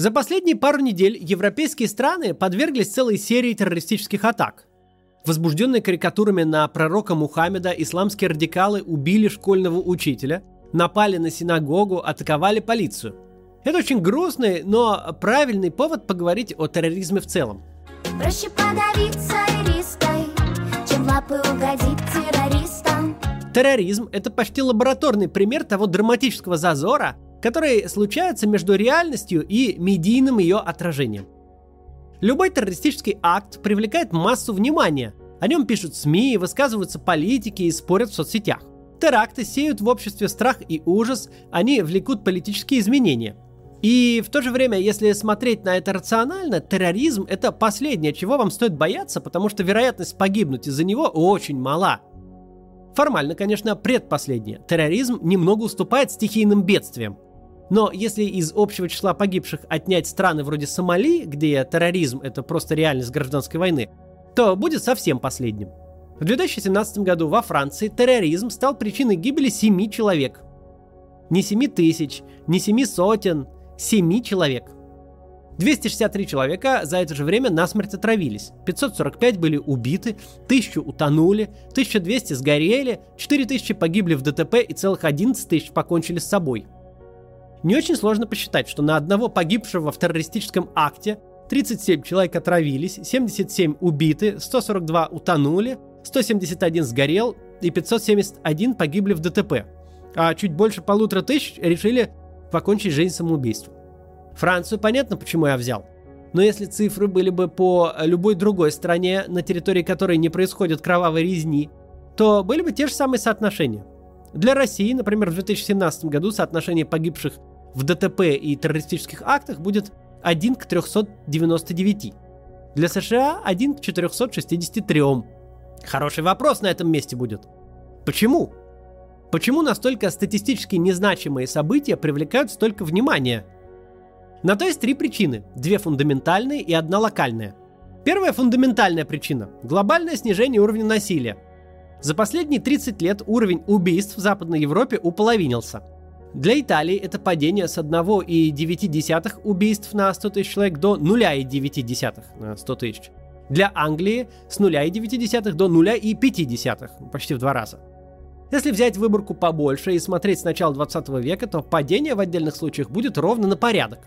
За последние пару недель европейские страны подверглись целой серии террористических атак. Возбужденные карикатурами на пророка Мухаммеда, исламские радикалы убили школьного учителя, напали на синагогу, атаковали полицию. Это очень грустный, но правильный повод поговорить о терроризме в целом. Проще подавиться риской, чем лапы угодить террористам. Терроризм – это почти лабораторный пример того драматического зазора, который случается между реальностью и медийным ее отражением. Любой террористический акт привлекает массу внимания. О нем пишут СМИ, высказываются политики и спорят в соцсетях. Теракты сеют в обществе страх и ужас, они влекут политические изменения. И в то же время, если смотреть на это рационально, терроризм это последнее, чего вам стоит бояться, потому что вероятность погибнуть из-за него очень мала. Формально, конечно, предпоследнее. Терроризм немного уступает стихийным бедствиям. Но если из общего числа погибших отнять страны вроде Сомали, где терроризм это просто реальность гражданской войны, то будет совсем последним. В 2017 году во Франции терроризм стал причиной гибели 7 человек. Не 7 тысяч, не 7 сотен, 7 человек. 263 человека за это же время насмерть отравились, 545 были убиты, 1000 утонули, 1200 сгорели, 4000 погибли в ДТП и целых 11 тысяч покончили с собой – не очень сложно посчитать, что на одного погибшего в террористическом акте 37 человек отравились, 77 убиты, 142 утонули, 171 сгорел и 571 погибли в ДТП. А чуть больше полутора тысяч решили покончить жизнь самоубийством. Францию понятно, почему я взял. Но если цифры были бы по любой другой стране, на территории которой не происходит кровавой резни, то были бы те же самые соотношения. Для России, например, в 2017 году соотношение погибших в ДТП и террористических актах будет 1 к 399. Для США 1 к 463. Хороший вопрос на этом месте будет. Почему? Почему настолько статистически незначимые события привлекают столько внимания? На то есть три причины. Две фундаментальные и одна локальная. Первая фундаментальная причина – глобальное снижение уровня насилия. За последние 30 лет уровень убийств в Западной Европе уполовинился – для Италии это падение с 1,9 убийств на 100 тысяч человек до 0,9 на 100 тысяч. Для Англии с 0,9 до 0,5, почти в два раза. Если взять выборку побольше и смотреть с начала 20 века, то падение в отдельных случаях будет ровно на порядок.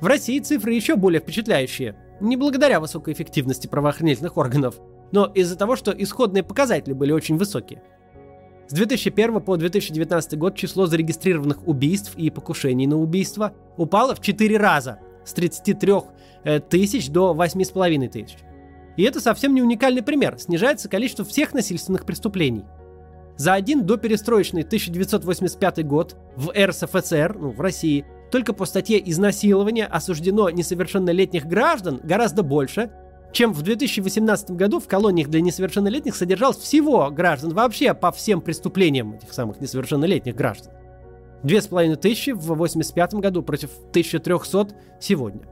В России цифры еще более впечатляющие. Не благодаря высокой эффективности правоохранительных органов, но из-за того, что исходные показатели были очень высокие. С 2001 по 2019 год число зарегистрированных убийств и покушений на убийство упало в 4 раза, с 33 э, тысяч до 8,5 тысяч. И это совсем не уникальный пример, снижается количество всех насильственных преступлений. За один доперестроечный 1985 год в РСФСР, ну, в России, только по статье «Изнасилование» осуждено несовершеннолетних граждан гораздо больше, чем в 2018 году в колониях для несовершеннолетних содержалось всего граждан вообще по всем преступлениям этих самых несовершеннолетних граждан. Две с половиной тысячи в 85 году против 1300 сегодня.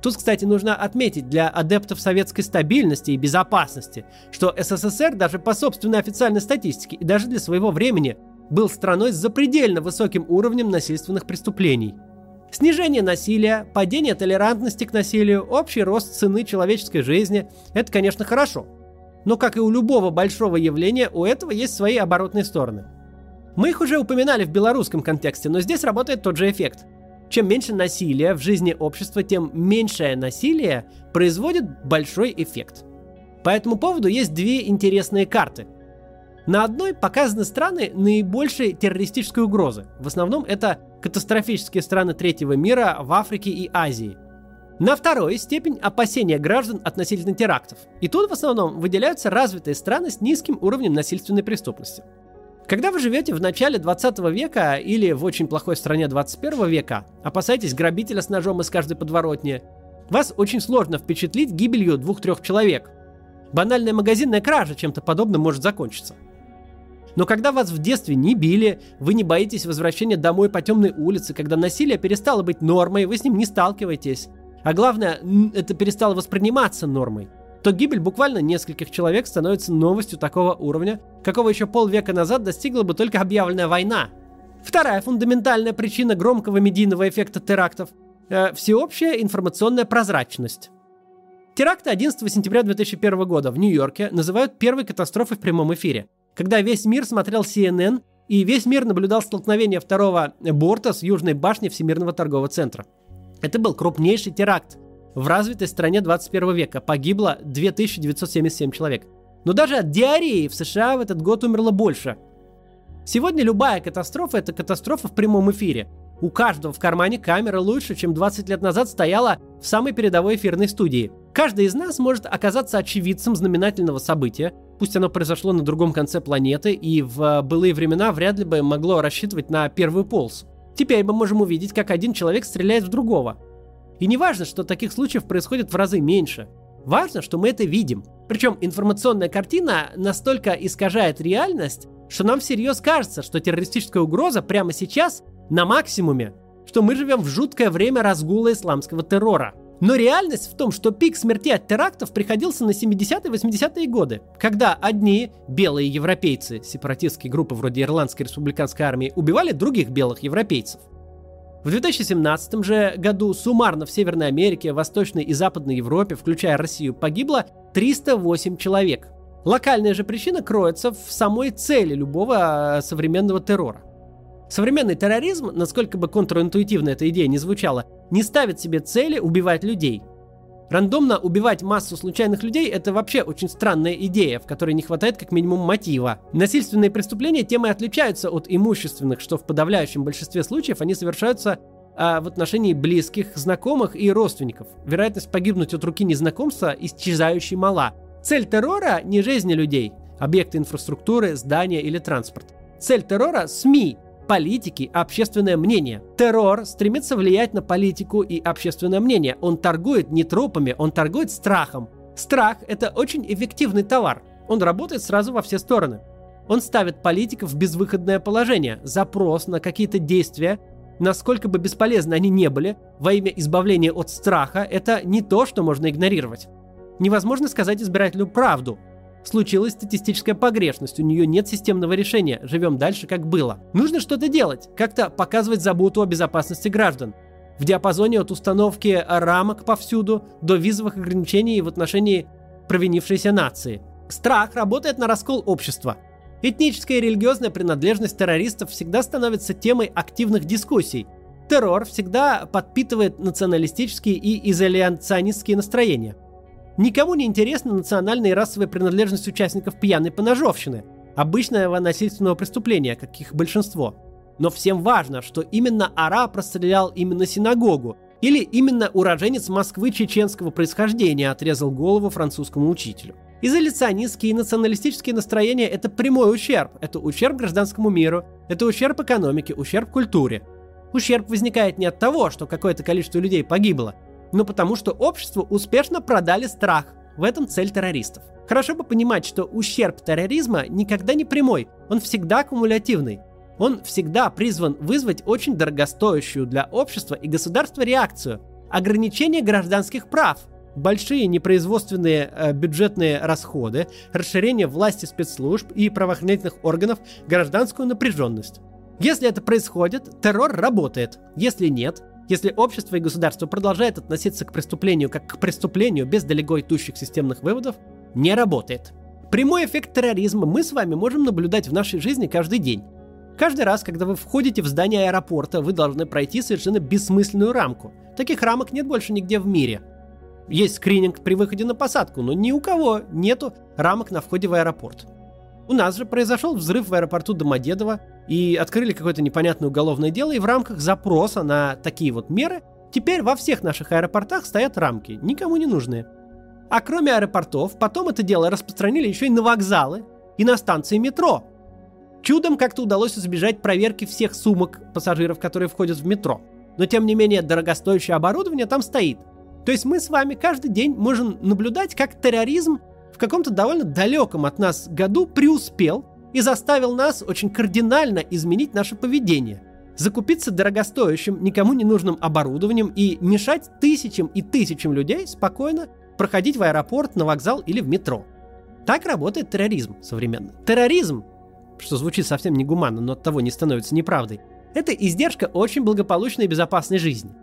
Тут, кстати, нужно отметить для адептов советской стабильности и безопасности, что СССР даже по собственной официальной статистике и даже для своего времени был страной с запредельно высоким уровнем насильственных преступлений – Снижение насилия, падение толерантности к насилию, общий рост цены человеческой жизни – это, конечно, хорошо. Но, как и у любого большого явления, у этого есть свои оборотные стороны. Мы их уже упоминали в белорусском контексте, но здесь работает тот же эффект. Чем меньше насилия в жизни общества, тем меньшее насилие производит большой эффект. По этому поводу есть две интересные карты. На одной показаны страны наибольшей террористической угрозы. В основном это катастрофические страны третьего мира в Африке и Азии. На второй степень опасения граждан относительно терактов. И тут в основном выделяются развитые страны с низким уровнем насильственной преступности. Когда вы живете в начале 20 века или в очень плохой стране 21 века, опасаетесь грабителя с ножом из каждой подворотни, вас очень сложно впечатлить гибелью двух-трех человек. Банальная магазинная кража чем-то подобным может закончиться – но когда вас в детстве не били, вы не боитесь возвращения домой по темной улице, когда насилие перестало быть нормой, вы с ним не сталкиваетесь. А главное, это перестало восприниматься нормой то гибель буквально нескольких человек становится новостью такого уровня, какого еще полвека назад достигла бы только объявленная война. Вторая фундаментальная причина громкого медийного эффекта терактов – э, всеобщая информационная прозрачность. Теракты 11 сентября 2001 года в Нью-Йорке называют первой катастрофой в прямом эфире, когда весь мир смотрел CNN и весь мир наблюдал столкновение второго борта с южной башней Всемирного торгового центра. Это был крупнейший теракт в развитой стране 21 века. Погибло 2977 человек. Но даже от диареи в США в этот год умерло больше. Сегодня любая катастрофа – это катастрофа в прямом эфире. У каждого в кармане камера лучше, чем 20 лет назад стояла в самой передовой эфирной студии. Каждый из нас может оказаться очевидцем знаменательного события, пусть оно произошло на другом конце планеты и в былые времена вряд ли бы могло рассчитывать на первый полз. Теперь мы можем увидеть, как один человек стреляет в другого. И не важно, что таких случаев происходит в разы меньше. Важно, что мы это видим. Причем информационная картина настолько искажает реальность, что нам всерьез кажется, что террористическая угроза прямо сейчас на максимуме, что мы живем в жуткое время разгула исламского террора. Но реальность в том, что пик смерти от терактов приходился на 70-80-е годы, когда одни белые европейцы, сепаратистские группы вроде Ирландской республиканской армии, убивали других белых европейцев. В 2017 же году суммарно в Северной Америке, Восточной и Западной Европе, включая Россию, погибло 308 человек. Локальная же причина кроется в самой цели любого а, современного террора. Современный терроризм, насколько бы контринтуитивно эта идея не звучала, не ставит себе цели убивать людей. Рандомно убивать массу случайных людей – это вообще очень странная идея, в которой не хватает как минимум мотива. Насильственные преступления тем и отличаются от имущественных, что в подавляющем большинстве случаев они совершаются а, в отношении близких, знакомых и родственников. Вероятность погибнуть от руки незнакомца исчезающей мала. Цель террора – не жизни людей, объекты инфраструктуры, здания или транспорт. Цель террора – СМИ, политики, общественное мнение. Террор стремится влиять на политику и общественное мнение. Он торгует не тропами, он торгует страхом. Страх – это очень эффективный товар. Он работает сразу во все стороны. Он ставит политиков в безвыходное положение. Запрос на какие-то действия, насколько бы бесполезны они не были, во имя избавления от страха, это не то, что можно игнорировать. Невозможно сказать избирателю правду – Случилась статистическая погрешность, у нее нет системного решения, живем дальше, как было. Нужно что-то делать, как-то показывать заботу о безопасности граждан. В диапазоне от установки рамок повсюду до визовых ограничений в отношении провинившейся нации. Страх работает на раскол общества. Этническая и религиозная принадлежность террористов всегда становится темой активных дискуссий. Террор всегда подпитывает националистические и изоляционистские настроения. Никому не интересна национальная и расовая принадлежность участников пьяной поножовщины, обычного насильственного преступления, каких большинство. Но всем важно, что именно Ара прострелял именно синагогу, или именно уроженец Москвы чеченского происхождения отрезал голову французскому учителю. Изоляционистские и националистические настроения – это прямой ущерб. Это ущерб гражданскому миру, это ущерб экономике, ущерб культуре. Ущерб возникает не от того, что какое-то количество людей погибло, но потому что обществу успешно продали страх. В этом цель террористов. Хорошо бы понимать, что ущерб терроризма никогда не прямой, он всегда кумулятивный. Он всегда призван вызвать очень дорогостоящую для общества и государства реакцию – ограничение гражданских прав, большие непроизводственные э, бюджетные расходы, расширение власти спецслужб и правоохранительных органов, гражданскую напряженность. Если это происходит, террор работает. Если нет, если общество и государство продолжает относиться к преступлению как к преступлению без далеко идущих системных выводов, не работает. Прямой эффект терроризма мы с вами можем наблюдать в нашей жизни каждый день. Каждый раз, когда вы входите в здание аэропорта, вы должны пройти совершенно бессмысленную рамку. Таких рамок нет больше нигде в мире. Есть скрининг при выходе на посадку, но ни у кого нету рамок на входе в аэропорт. У нас же произошел взрыв в аэропорту Домодедово, и открыли какое-то непонятное уголовное дело, и в рамках запроса на такие вот меры теперь во всех наших аэропортах стоят рамки, никому не нужные. А кроме аэропортов, потом это дело распространили еще и на вокзалы и на станции метро. Чудом как-то удалось избежать проверки всех сумок пассажиров, которые входят в метро. Но тем не менее дорогостоящее оборудование там стоит. То есть мы с вами каждый день можем наблюдать, как терроризм в каком-то довольно далеком от нас году преуспел и заставил нас очень кардинально изменить наше поведение. Закупиться дорогостоящим, никому не нужным оборудованием и мешать тысячам и тысячам людей спокойно проходить в аэропорт, на вокзал или в метро. Так работает терроризм современный. Терроризм, что звучит совсем негуманно, но от того не становится неправдой, это издержка очень благополучной и безопасной жизни.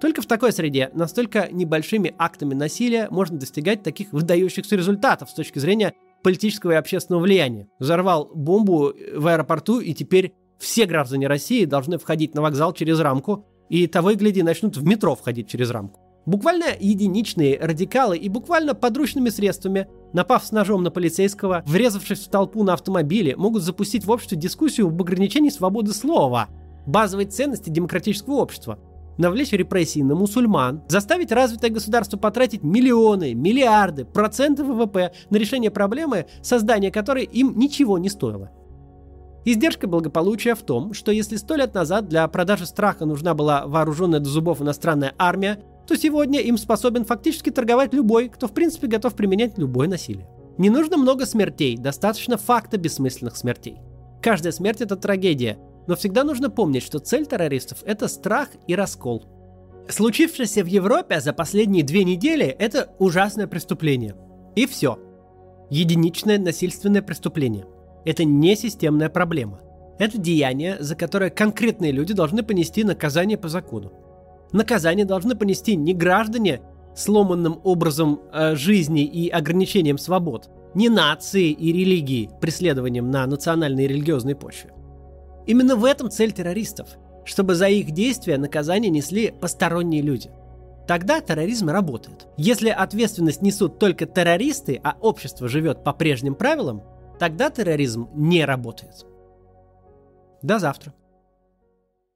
Только в такой среде, настолько небольшими актами насилия можно достигать таких выдающихся результатов с точки зрения политического и общественного влияния. Взорвал бомбу в аэропорту, и теперь все граждане России должны входить на вокзал через рамку, и того и гляди начнут в метро входить через рамку. Буквально единичные радикалы и буквально подручными средствами, напав с ножом на полицейского, врезавшись в толпу на автомобиле, могут запустить в обществе дискуссию об ограничении свободы слова, базовой ценности демократического общества, навлечь репрессии на мусульман, заставить развитое государство потратить миллионы, миллиарды, проценты ВВП на решение проблемы, создание которой им ничего не стоило. Издержка благополучия в том, что если сто лет назад для продажи страха нужна была вооруженная до зубов иностранная армия, то сегодня им способен фактически торговать любой, кто в принципе готов применять любое насилие. Не нужно много смертей, достаточно факта бессмысленных смертей. Каждая смерть это трагедия, но всегда нужно помнить, что цель террористов – это страх и раскол. Случившееся в Европе за последние две недели – это ужасное преступление. И все. Единичное насильственное преступление. Это не системная проблема. Это деяние, за которое конкретные люди должны понести наказание по закону. Наказание должны понести не граждане сломанным образом э, жизни и ограничением свобод, не нации и религии, преследованием на национальной и религиозной почве. Именно в этом цель террористов, чтобы за их действия наказание несли посторонние люди. Тогда терроризм работает. Если ответственность несут только террористы, а общество живет по прежним правилам, тогда терроризм не работает. До завтра.